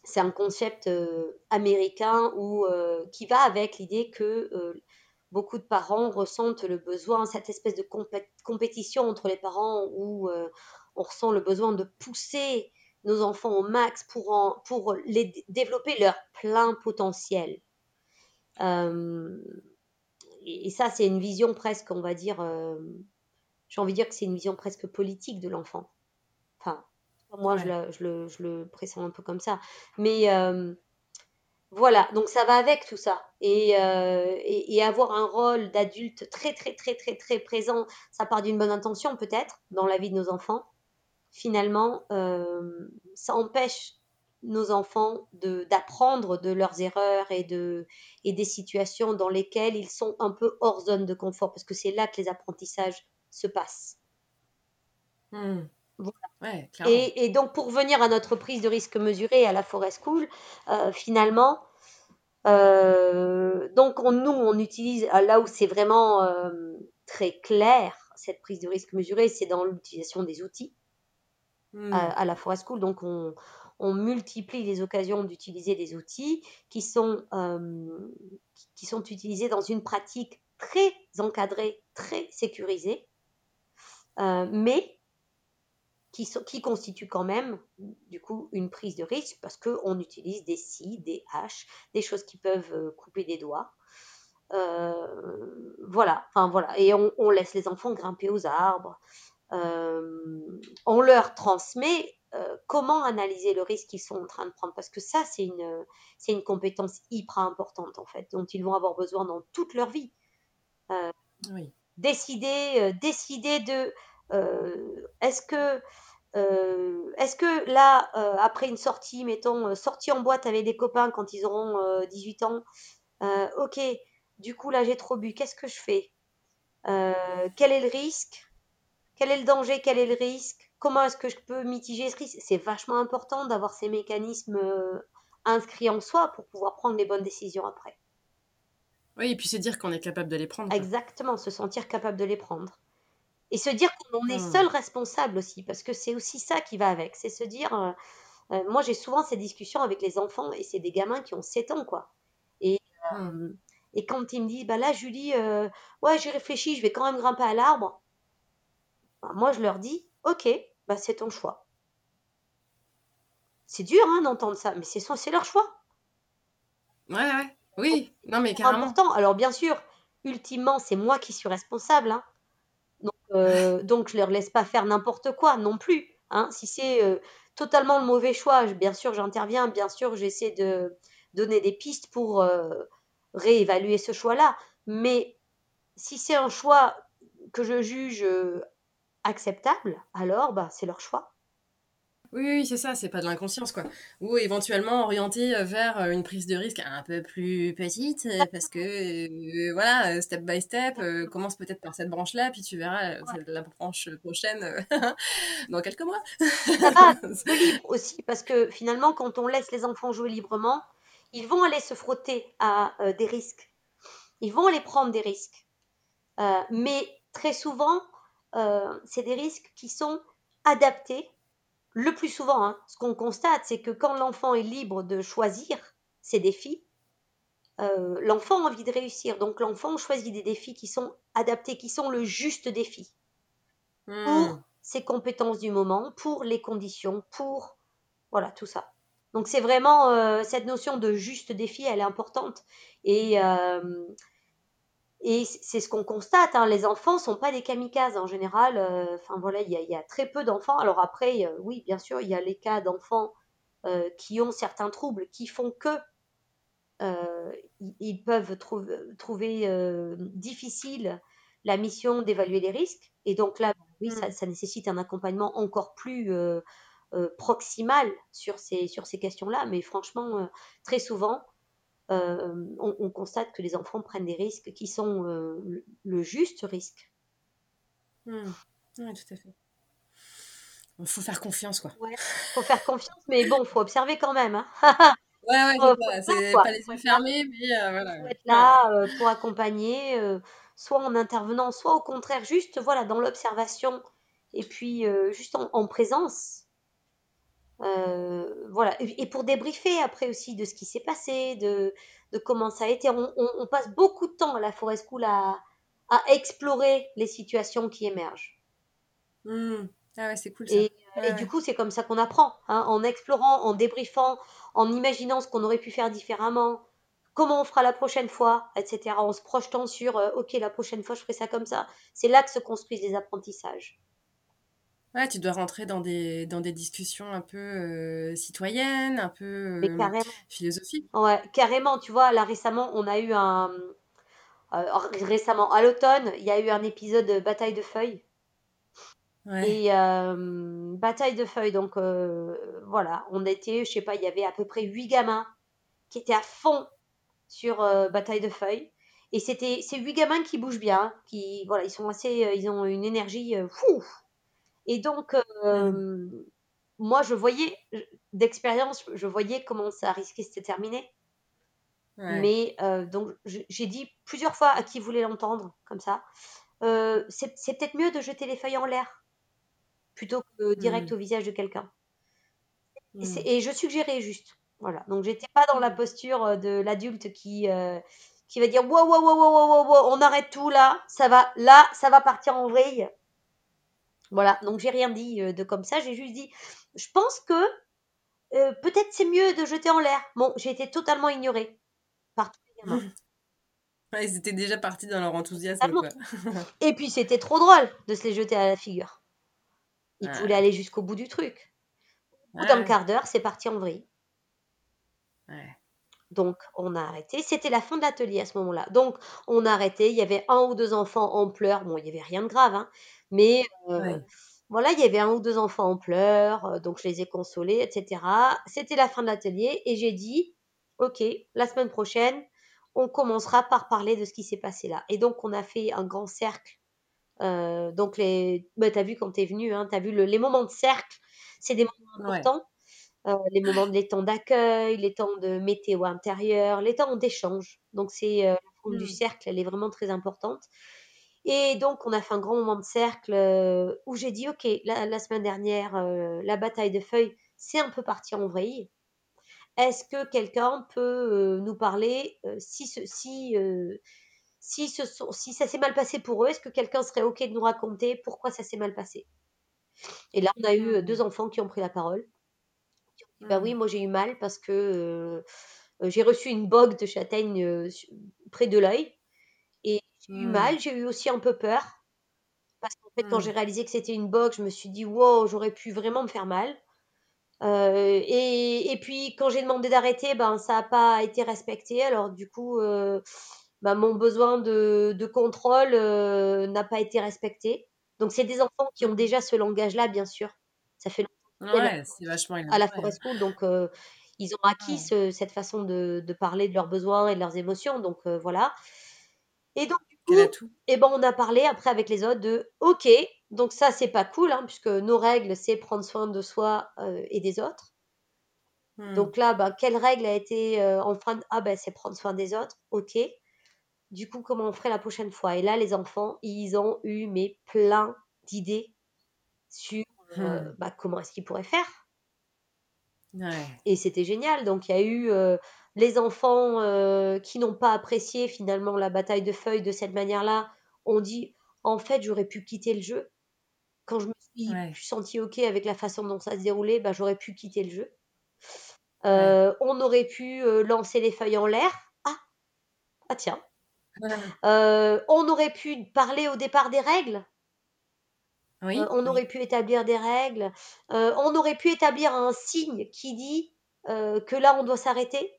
C'est un concept américain où, qui va avec l'idée que beaucoup de parents ressentent le besoin, cette espèce de compétition entre les parents où on ressent le besoin de pousser nos enfants au max pour, les développer leur plein potentiel. Euh, et, ça, c'est une vision presque, on va dire, euh, j'ai envie de dire que c'est une vision presque politique de l'enfant. Moi, je, le, je, le, pressens un peu comme ça. Mais euh, voilà, donc ça va avec tout ça. Et, et, et avoir un rôle d'adulte très, très, très, très, très présent, ça part d'une bonne intention peut-être dans la vie de nos enfants finalement, euh, ça empêche nos enfants d'apprendre de, leurs erreurs et, de, et des situations dans lesquelles ils sont un peu hors zone de confort, parce que c'est là que les apprentissages se passent. Hmm. et, et, donc, pour venir à notre prise de risque mesurée à la Forest School, euh, finalement, euh, donc nous, on utilise, là où c'est vraiment très clair, cette prise de risque mesurée, c'est dans l'utilisation des outils. Mmh. à, la Forest School. Donc, on, multiplie les occasions d'utiliser des outils qui sont, qui sont utilisés dans une pratique très encadrée, très sécurisée, euh, mais qui, sont, qui constituent quand même, du coup, une prise de risque parce qu'on utilise des scies, des haches, des choses qui peuvent euh, couper des doigts. Euh, voilà, enfin voilà, et on, on, laisse les enfants grimper aux arbres, euh, on leur transmet euh, comment analyser le risque qu'ils sont en train de prendre. Parce que ça, c'est une, c'est une compétence hyper importante, en fait, dont ils vont avoir besoin dans toute leur vie. Oui. Décider, décider de est-ce que euh, est-ce que là, euh, après une sortie, mettons, euh, sortie en boîte avec des copains quand ils auront 18 ans, ok, du coup là j'ai trop bu, qu'est-ce que je fais? Quel est le risque? Quel est le danger? Quel est le risque? Comment est-ce que je peux mitiger ce risque? C'est vachement important d'avoir ces mécanismes inscrits en soi pour pouvoir prendre les bonnes décisions après. Oui, et puis se dire qu'on est capable de les prendre. Exactement, se sentir capable de les prendre. Et se dire qu'on est mmh. seul responsable aussi, parce que c'est aussi ça qui va avec. C'est se dire, euh, euh, moi j'ai souvent ces discussions avec les enfants, et c'est des gamins qui ont 7 ans, quoi. Et, mmh. euh, et quand ils me disent, bah là Julie, ouais j'ai réfléchi, je vais quand même grimper à l'arbre, bah, moi je leur dis, ok, bah c'est ton choix. C'est dur hein, d'entendre ça, mais c'est leur choix. Ouais, ouais. Oui, non mais carrément. important. Alors bien sûr, ultimement, c'est moi qui suis responsable. Hein. Euh, donc, je leur laisse pas faire n'importe quoi non plus. Hein. Si c'est euh, totalement le mauvais choix, bien sûr, j'interviens, bien sûr, j'essaie de donner des pistes pour euh, réévaluer ce choix-là. Mais si c'est un choix que je juge acceptable, alors bah, c'est leur choix. Oui, oui, c'est ça, c'est pas de l'inconscience, quoi. Ou éventuellement orienter euh, vers euh, une prise de risque un peu plus petite, euh, parce que, voilà, step by step, commence peut-être par cette branche-là, puis tu verras la branche prochaine dans quelques mois. Ça libre aussi, parce que finalement, quand on laisse les enfants jouer librement, ils vont aller se frotter à des risques. Ils vont aller prendre des risques. mais très souvent, c'est des risques qui sont adaptés le plus souvent, hein, ce qu'on constate, c'est que quand l'enfant est libre de choisir ses défis, euh, l'enfant a envie de réussir. Donc l'enfant choisit des défis qui sont adaptés, qui sont le juste défi hmm. pour ses compétences du moment, pour les conditions, pour voilà tout ça. Donc c'est vraiment euh, cette notion de juste défi, elle est importante. Et euh, et c'est ce qu'on constate, hein, les enfants sont pas des kamikazes en général. Euh, enfin voilà, il y, a très peu d'enfants. Alors après, euh, oui, bien sûr, il y a les cas d'enfants euh, qui ont certains troubles qui font que ils peuvent trouver difficile la mission d'évaluer les risques. Et donc là, oui, mmh. ça, ça, nécessite un accompagnement encore plus proximal sur ces, sur ces questions-là. Mais franchement, très souvent, euh, on, constate que les enfants prennent des risques qui sont euh, le, juste risque. Hmm. Oui, tout à fait. Il faut faire confiance, quoi. Il faut faire confiance, mais bon, il faut observer quand même. Hein. ouais, ouais, c'est pas, les yeux fermés, mais euh, voilà. faut être là pour accompagner, soit en intervenant, soit au contraire, juste voilà, dans l'observation, et puis juste en présence euh, voilà, et pour débriefer après aussi de ce qui s'est passé, de, de comment ça a été. On, passe beaucoup de temps à la Forest School à, à explorer les situations qui émergent. Mmh. Ah ouais, c'est cool ça. Et, du coup, c'est comme ça qu'on apprend, hein, en explorant, en débriefant, en imaginant ce qu'on aurait pu faire différemment, comment on fera la prochaine fois, etc. En se projetant sur, euh, ok, la prochaine fois, je ferai ça comme ça. C'est là que se construisent les apprentissages. Ouais, tu dois rentrer dans des, dans des discussions un peu euh, citoyennes, un peu euh, philosophiques. Ouais, carrément. Tu vois, là récemment, on a eu un. Euh, récemment, à l'automne, il y a eu un épisode de Bataille de feuilles. Ouais. Et Bataille de feuilles, donc voilà, on était, je sais pas, il y avait à peu près huit gamins qui étaient à fond sur Bataille de feuilles. Et c'était ces huit gamins qui bougent bien, qui, voilà, ils sont assez, ils ont une énergie fou et donc, euh, moi, je voyais, d'expérience, je voyais comment ça risquait de se terminer. Mais euh, donc, j'ai dit plusieurs fois à qui voulait l'entendre, comme ça, euh, c'est peut-être mieux de jeter les feuilles en l'air plutôt que direct mmh. au visage de quelqu'un. Mmh. Et, je suggérais juste. Voilà. Donc, j'étais pas dans la mmh. posture de l'adulte qui, qui va dire wow, wow, wow, wow, wow, on arrête tout là, ça va, là, ça va partir en vrille. Voilà, donc j'ai rien dit euh, de comme ça, j'ai juste dit, je pense que euh, peut-être c'est mieux de jeter en l'air. Bon, j'ai été totalement ignorée par tous les gamins. ils étaient déjà partis dans leur enthousiasme. Quoi. Et puis c'était trop drôle de se les jeter à la figure. Ils voulaient aller jusqu'au bout du truc. Au bout d'un quart d'heure, c'est parti en vrille. Donc, on a arrêté. C'était la fin de l'atelier à ce moment-là. Donc, on a arrêté. Il y avait un ou deux enfants en pleurs. Bon, il n'y avait rien de grave, hein. Mais, euh, Voilà, il y avait un ou deux enfants en pleurs, euh, donc je les ai consolés, etc. C'était la fin de l'atelier et j'ai dit, ok, la semaine prochaine, on commencera par parler de ce qui s'est passé là. Et donc on a fait un grand cercle. Euh, donc les, bah, t'as vu quand t'es venu, hein, t'as vu le, les moments de cercle, c'est des moments importants. Euh, les moments, les temps d'accueil, les temps de météo intérieur, les temps d'échange. Donc c'est euh, la forme du mmh. cercle, elle est vraiment très importante. Et donc on a fait un grand moment de cercle euh, où j'ai dit ok, la, semaine dernière, la bataille de feuilles, c'est un peu parti en vrille. Est-ce que quelqu'un peut nous parler si, si, si, ce si ça s'est mal passé pour eux Est-ce que quelqu'un serait ok de nous raconter pourquoi ça s'est mal passé? Et là, on a eu deux enfants qui ont pris la parole. Bah oui, mmh. moi j'ai eu mal parce que j'ai reçu une bogue de châtaigne près de l'œil j'ai eu mmh. mal, j'ai eu aussi un peu peur parce qu'en fait quand mmh. j'ai réalisé que c'était une bogue, je me suis dit wow, j'aurais pu vraiment me faire mal. et, et, puis quand j'ai demandé d'arrêter, ben ça n'a pas été respecté. Alors du coup, ben, mon besoin de, de contrôle n'a pas été respecté. Donc c'est des enfants qui ont déjà ce langage-là, bien sûr. Ça fait longtemps Ouais, c'est vachement à la forest school. Donc, ils ont acquis cette façon de, de, parler de leurs besoins et de leurs émotions. Donc, voilà. Et donc, et eh ben, on a parlé après avec les autres de OK, donc ça, c'est pas cool, hein, puisque nos règles, c'est prendre soin de soi et des autres. Mmh. Donc là, bah, quelle règle a été en fin de... Ah ben, c'est prendre soin des autres. OK. Du coup, comment on ferait la prochaine fois? Et là, les enfants, ils ont eu mais plein d'idées sur euh, mmh. bah, comment est-ce qu'ils pourraient faire? Et c'était génial. Donc il y a eu euh, les enfants euh, qui n'ont pas apprécié finalement la bataille de feuilles de cette manière-là. On dit en fait j'aurais pu quitter le jeu. Quand je me suis, senti ok avec la façon dont ça se déroulait, bah, j'aurais pu quitter le jeu. On aurait pu lancer les feuilles en l'air. Ah, ah tiens. on aurait pu parler au départ des règles. Euh, on aurait pu établir des règles. Euh, on aurait pu établir un signe qui dit euh, que là, on doit s'arrêter.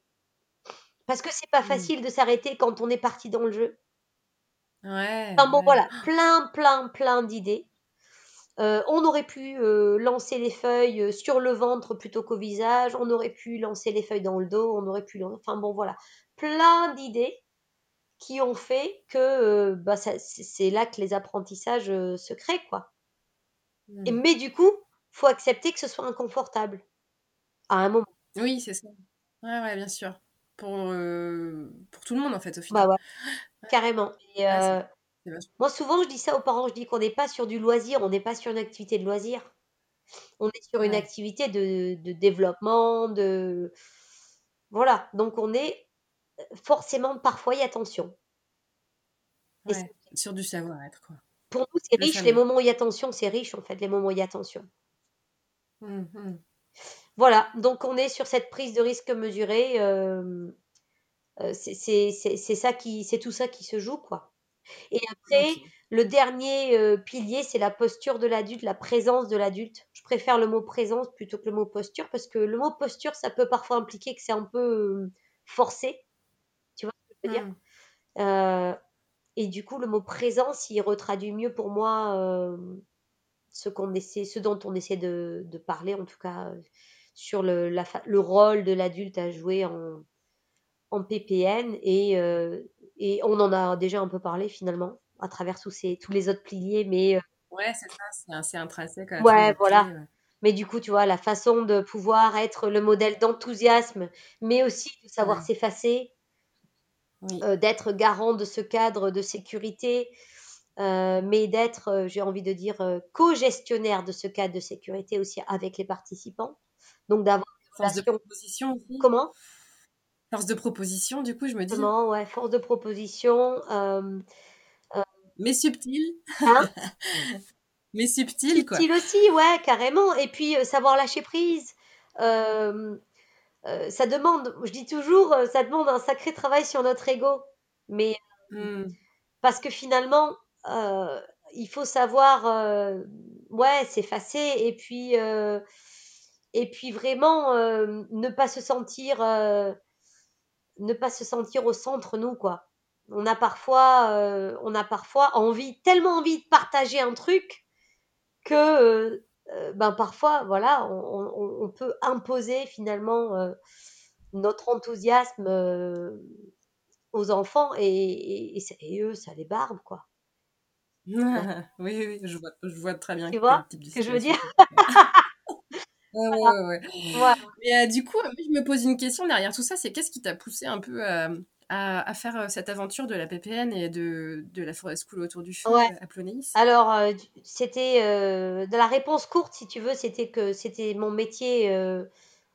Parce que c'est pas mmh. facile de s'arrêter quand on est parti dans le jeu. Ouais. Enfin, bon, voilà, plein, plein, plein d'idées. on aurait pu lancer les feuilles sur le ventre plutôt qu'au visage. On aurait pu lancer les feuilles dans le dos. On aurait pu. Enfin bon, voilà. Plein d'idées qui ont fait que bah, c'est là que les apprentissages se créent, quoi. Et, mmh. mais du coup, faut accepter que ce soit inconfortable à un moment. Oui, c'est ça. Ouais, ouais, bien sûr. Pour, euh, pour tout le monde, en fait, au final. Bah ouais, carrément. Et, euh, moi, souvent, je dis ça aux parents, je dis qu'on n'est pas sur du loisir, on n'est pas sur une activité de loisir. On est sur une activité de, de, développement, de... Voilà, donc on est forcément, parfois, y a tension. Ouais, sur du savoir-être, quoi pour nous, c'est riche. Les moments où y a tension, c'est riche, en fait, les moments où y a tension. Mmh voilà, donc on est sur cette prise de risque mesurée. Euh, euh, c'est ça qui, c'est tout ça qui se joue, quoi. Et après, le dernier euh, pilier, c'est la posture de l'adulte, la présence de l'adulte. Je préfère le mot présence plutôt que le mot posture parce que le mot posture, ça peut parfois impliquer que c'est un peu forcé. Tu vois ce que je veux dire? Mmh. Et du coup, le mot présence, il retraduit mieux pour moi ce, qu'on essaie, ce dont on essaie de, de parler, en tout cas, sur le, la, le rôle de l'adulte à jouer en, en PPN. Et, euh, et on en a déjà un peu parlé finalement, à travers tous, ces, tous les autres piliers. Mais, ouais, c'est ça, c'est intrinsèque. Ouais, voilà. Mais du coup, tu vois, la façon de pouvoir être le modèle d'enthousiasme, mais aussi de savoir s'effacer, euh, d'être garant de ce cadre de sécurité, euh, mais d'être, euh, j'ai envie de dire, co-gestionnaire de ce cadre de sécurité aussi avec les participants. Donc d'avoir force de proposition aussi. Comment? Force de proposition, du coup, je me dis. Comment, ouais, force de proposition. mais subtil. Hein? Mais subtil, quoi. Subtil aussi, ouais, carrément. Et puis savoir lâcher prise. Euh, ça demande, je dis toujours, euh, ça demande un sacré travail sur notre ego. Mais mmh. parce que finalement, euh, il faut savoir, ouais, s'effacer et puis et puis vraiment ne pas se sentir ne pas se sentir au centre nous quoi. On a parfois on a parfois envie tellement envie de partager un truc que ben parfois, voilà, on, peut imposer finalement notre enthousiasme aux enfants et, eux, ça les barbe, quoi. oui, oui, je vois, je vois très bien. Tu vois ce que je veux dire Ouais, ouais, ouais. Mais du coup, je me pose une question derrière tout ça, c'est qu'est-ce qui t'a poussé un peu à, à, faire cette aventure de la PPN et de, de la forêt school autour du feu à Plonéis? Alors, c'était de la réponse courte, si tu veux, c'était que c'était mon métier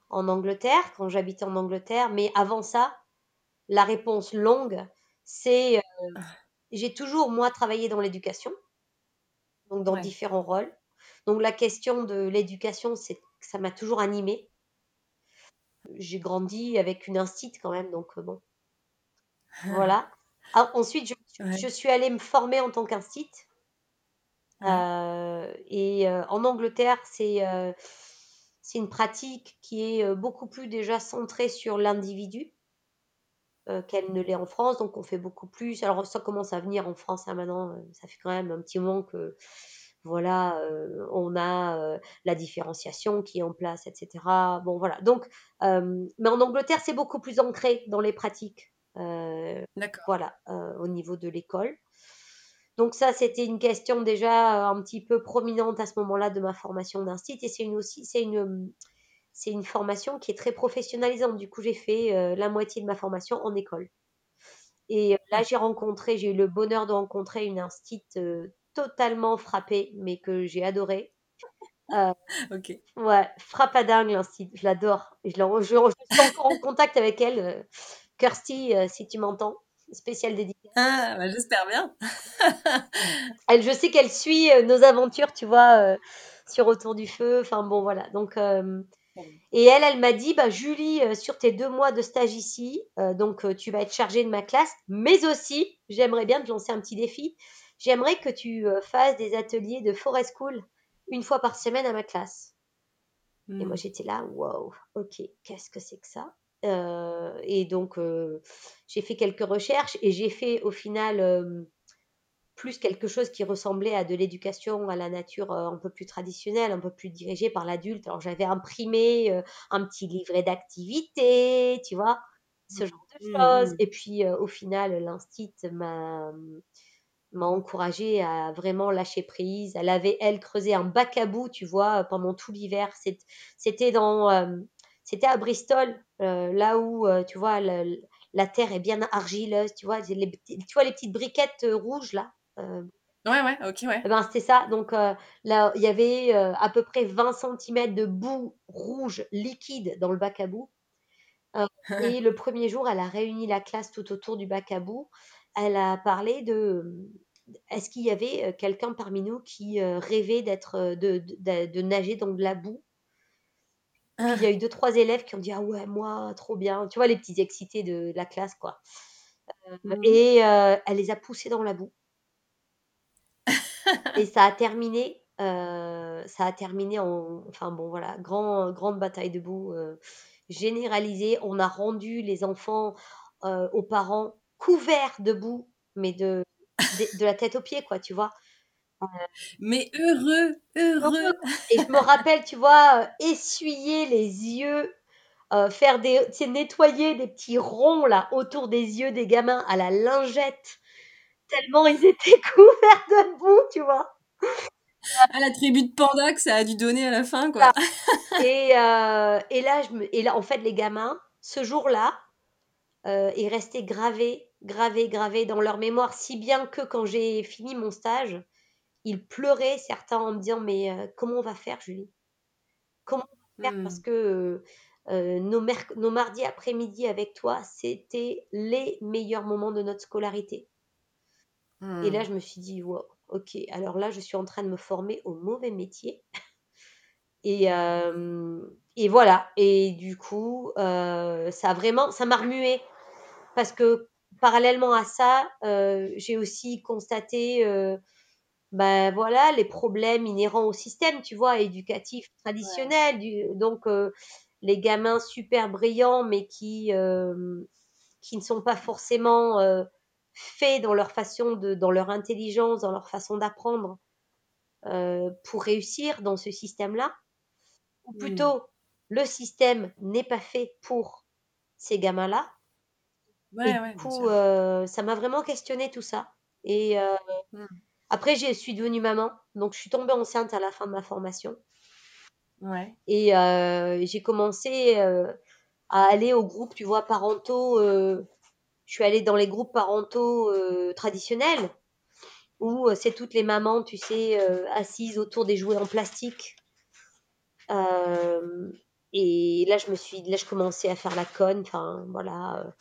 en Angleterre, quand j'habitais en Angleterre. Mais avant ça, la réponse longue, c'est ah. j'ai toujours, moi, travaillé dans l'éducation, donc dans différents rôles. Donc la question de l'éducation, c'est ça m'a toujours animée. J'ai grandi avec une instite quand même, donc bon. Voilà. Ah, ensuite, je, suis allée me former en tant qu'instite. Euh, et euh, en Angleterre, c'est euh, c'est une pratique qui est beaucoup plus déjà centrée sur l'individu qu'elle ne l'est en France. Donc, on fait beaucoup plus. Alors, ça commence à venir en France hein, maintenant. Ça fait quand même un petit moment que voilà, on a la différenciation qui est en place, etc. Bon, voilà. Donc, mais en Angleterre, c'est beaucoup plus ancré dans les pratiques. voilà, au niveau de l'école. Donc ça, c'était une question déjà un petit peu prominente à ce moment-là de ma formation d'instit. Et c'est une aussi, c'est une, c'est une formation qui est très professionnalisante. Du coup, j'ai fait la moitié de ma formation en école. Et là, j'ai rencontré, j'ai eu le bonheur de rencontrer une instit totalement frappée, mais que j'ai adoré. Euh, ok. Ouais, frappe à dingue je l'adore. Je, je, je, suis encore en contact avec elle. Euh, Kirsty, euh, si tu m'entends, spécial dédicace. Ah, bah, j'espère bien. elle, je sais qu'elle suit euh, nos aventures, tu vois, sur Autour du Feu. Enfin bon, voilà. Donc, et elle, elle m'a dit, bah, Julie, sur tes deux mois de stage ici, donc tu vas être chargée de ma classe, mais aussi, j'aimerais bien te lancer un petit défi j'aimerais que tu euh, fasses des ateliers de forest school une fois par semaine à ma classe. Et moi, hmm. j'étais là, wow, ok, qu'est-ce que c'est que ça? Euh, Et donc, euh, j'ai fait quelques recherches et j'ai fait au final plus quelque chose qui ressemblait à de l'éducation à la nature un peu plus traditionnelle, un peu plus dirigée par l'adulte. Alors, j'avais imprimé un petit livret d'activités, tu vois, ce hmm. genre de choses. Hmm. Et puis, au final, l'instit m'a m'a encouragée à vraiment lâcher prise. Elle avait, elle, creusé un bac à bout, tu vois, pendant tout l'hiver. C'était dans, euh, c'était à Bristol, euh, là où, euh, tu vois, la terre est bien argileuse, tu vois, les, tu vois les petites briquettes rouges, là. Ouais, ouais, ok, ouais. Eh ben, c'était ça. Donc là, il y avait à peu près 20 cm de boue rouge liquide dans le bac à bout. et le premier jour, elle a réuni la classe tout autour du bac à bout elle a parlé de est-ce qu'il y avait quelqu'un parmi nous qui rêvait d'être de, de, nager dans de la boue? Il y a eu deux trois élèves qui ont dit ah ouais moi trop bien tu vois les petits excités de, la classe quoi. Mmh. et elle les a poussés dans la boue. Et ça a terminé ça a terminé en enfin bon voilà grand, grande bataille de boue généralisée. On a rendu les enfants aux parents couverts de boue mais de de, la tête aux pieds, quoi, tu vois. Mais heureux, heureux. Et je me rappelle, tu vois, euh, essuyer les yeux, euh, faire des, nettoyer des petits ronds là autour des yeux des gamins à la lingette, tellement ils étaient couverts de boue, tu vois. À la tribu de panda que ça a dû donner à la fin, quoi. Et, euh, et là, je me, et là, en fait, les gamins, ce jour-là, euh, est resté gravé, gravé, gravé dans leur mémoire, si bien que quand j'ai fini mon stage, ils pleuraient, certains en me disant Mais euh, comment on va faire, Julie? Comment on va faire? Parce hmm. que euh, nos, nos mardis après-midi avec toi, c'était les meilleurs moments de notre scolarité. Et là, hmm. je me suis dit Wow, ok, alors là, je suis en train de me former au mauvais métier. Et, et, voilà. Et du coup, ça a vraiment, ça m'a remué parce que parallèlement à ça, euh, j'ai aussi constaté, euh, ben voilà, les problèmes inhérents au système, tu vois, éducatif traditionnel. donc, euh, les gamins super brillants, mais qui, qui ne sont pas forcément faits dans leur façon de, dans leur intelligence, dans leur façon d'apprendre, pour réussir dans ce système-là, ou mmh. plutôt le système n'est pas fait pour ces gamins-là. Et du coup, ça m'a vraiment questionné tout ça. Et mmh. après, je suis devenue maman, donc je suis tombée enceinte à la fin de ma formation. Et j'ai commencé à aller au groupe, tu vois, parentaux. je suis allée dans les groupes parentaux traditionnels où c'est toutes les mamans, tu sais, assises autour des jouets en plastique. et là, je me suis, là, je commençais à faire la conne. Enfin, voilà,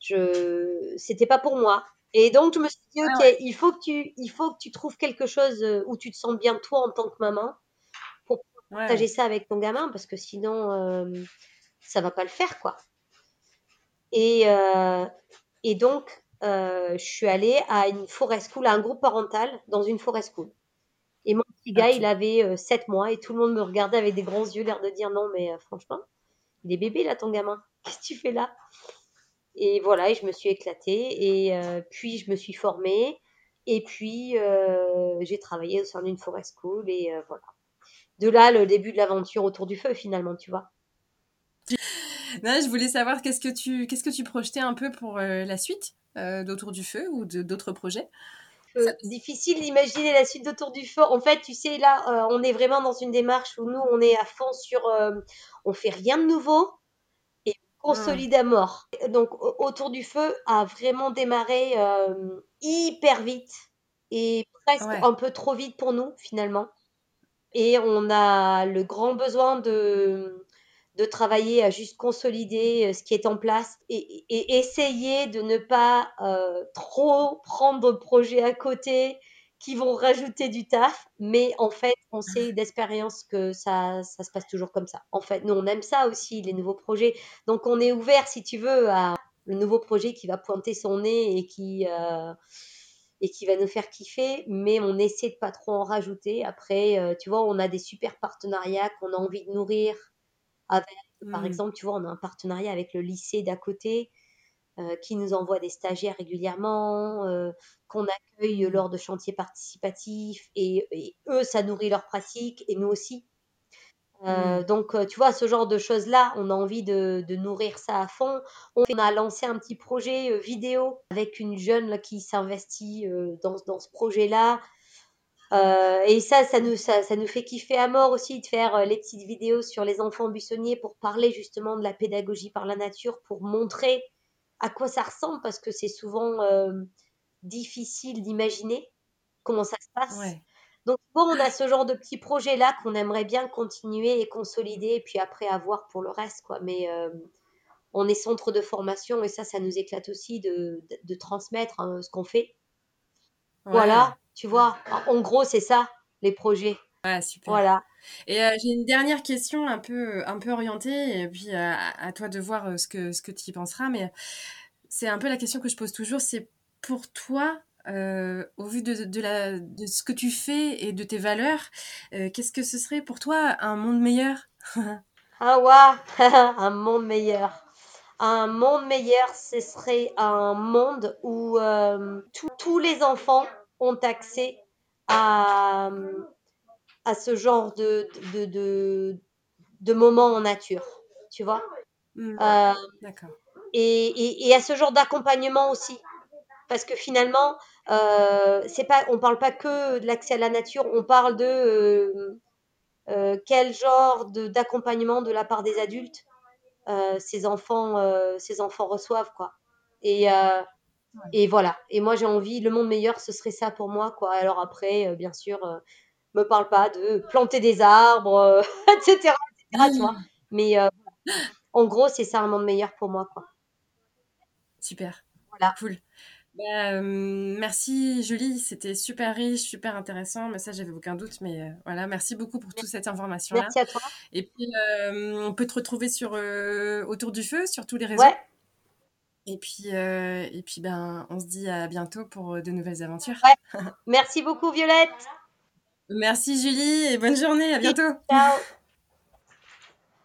je, c'était pas pour moi. Et donc, je me suis dit, ok, il faut que tu, il faut que tu trouves quelque chose où tu te sens bien toi en tant que maman pour partager ça avec ton gamin, parce que sinon, euh, ça va pas le faire, quoi. Et, et donc, euh, je suis allée à une forêt school, à un groupe parental dans une forêt school. Et mon petit gars, il avait 7 euh, mois et tout le monde me regardait avec des grands yeux, l'air de dire non, mais euh, franchement, il est bébé là, ton gamin. Qu'est-ce que tu fais là? Et voilà, et je me suis éclatée. Et puis, je me suis formée. Et puis, j'ai travaillé au sein d'une forêt school. Et voilà. De là, le début de l'aventure autour du feu, finalement, tu vois. Non, je voulais savoir qu'est-ce que tu qu'est-ce que tu projetais un peu pour la suite euh, d'Autour du Feu ou d'autres projets? Euh, difficile d'imaginer la suite d'Autour du Feu. En fait, tu sais, là, euh, on est vraiment dans une démarche où nous, on est à fond sur. on fait rien de nouveau consolide à mort. Donc, Autour du Feu a vraiment démarré hyper vite et presque un peu trop vite pour nous, finalement. Et on a le grand besoin de de travailler à juste consolider euh, ce qui est en place et, essayer de ne pas euh, trop prendre de projets à côté qui vont rajouter du taf. Mais en fait, on sait d'expérience que ça, ça se passe toujours comme ça. En fait, nous, on aime ça aussi, les nouveaux projets. Donc, on est ouvert, si tu veux, à le nouveau projet qui va pointer son nez et qui... Euh, et qui va nous faire kiffer, mais on essaie de pas trop en rajouter. Après, tu vois, on a des super partenariats qu'on a envie de nourrir, par mmh. exemple, tu vois, on a un partenariat avec le lycée d'à côté euh, qui nous envoie des stagiaires régulièrement, euh, qu'on accueille lors de chantiers participatifs et, eux, ça nourrit leur pratique et nous aussi. Euh, mmh. Donc, tu vois, ce genre de choses-là, on a envie de, nourrir ça à fond. On a lancé un petit projet vidéo avec une jeune qui s'investit dans, dans, ce projet-là. Euh, et ça, ça nous, ça, ça, nous fait kiffer à mort aussi de faire euh, les petites vidéos sur les enfants buissonniers pour parler justement de la pédagogie par la nature, pour montrer à quoi ça ressemble, parce que c'est souvent euh, difficile d'imaginer comment ça se passe. Donc, bon, on a ce genre de petits projets-là qu'on aimerait bien continuer et consolider, et puis après avoir pour le reste, quoi. Mais on est centre de formation, et ça, ça nous éclate aussi de, de, transmettre hein, ce qu'on fait. Voilà, tu vois. En gros, c'est ça, les projets. Ouais, super. Voilà. Et euh, j'ai une dernière question un peu, un peu orientée, et puis euh, à, toi de voir euh, ce que, ce que tu y penseras, mais c'est un peu la question que je pose toujours, c'est pour toi, au vu de, de, la, de ce que tu fais et de tes valeurs, qu'est-ce que ce serait pour toi un monde meilleur? Ah ouais, un monde meilleur un monde meilleur, ce serait un monde où tous les enfants ont accès à, à ce genre de, de, de, de moments en nature, tu vois? Mmh. Euh. Et, et, à ce genre d'accompagnement aussi. Parce que finalement, euh, c'est pas, on ne parle pas que de l'accès à la nature, on parle de quel genre d'accompagnement de la part des adultes euh, ces enfants, euh, ces enfants reçoivent quoi. Et euh, et voilà. Et moi j'ai envie, le monde meilleur, ce serait ça pour moi quoi. Alors après, bien sûr, me parle pas de planter des arbres, etc., Mais en gros, c'est ça un monde meilleur pour moi quoi. Super. Voilà. Cool. Bah, merci Julie, c'était super riche, super intéressant, mais ça j'avais aucun doute, mais voilà, merci beaucoup pour toute cette information-là. Merci à toi. Et puis on peut te retrouver sur autour du feu, sur tous les réseaux. Ouais. Et puis, et puis ben, on se dit à bientôt pour de nouvelles aventures. Ouais. Merci beaucoup Violette. Merci Julie et bonne journée, à bientôt. Ciao.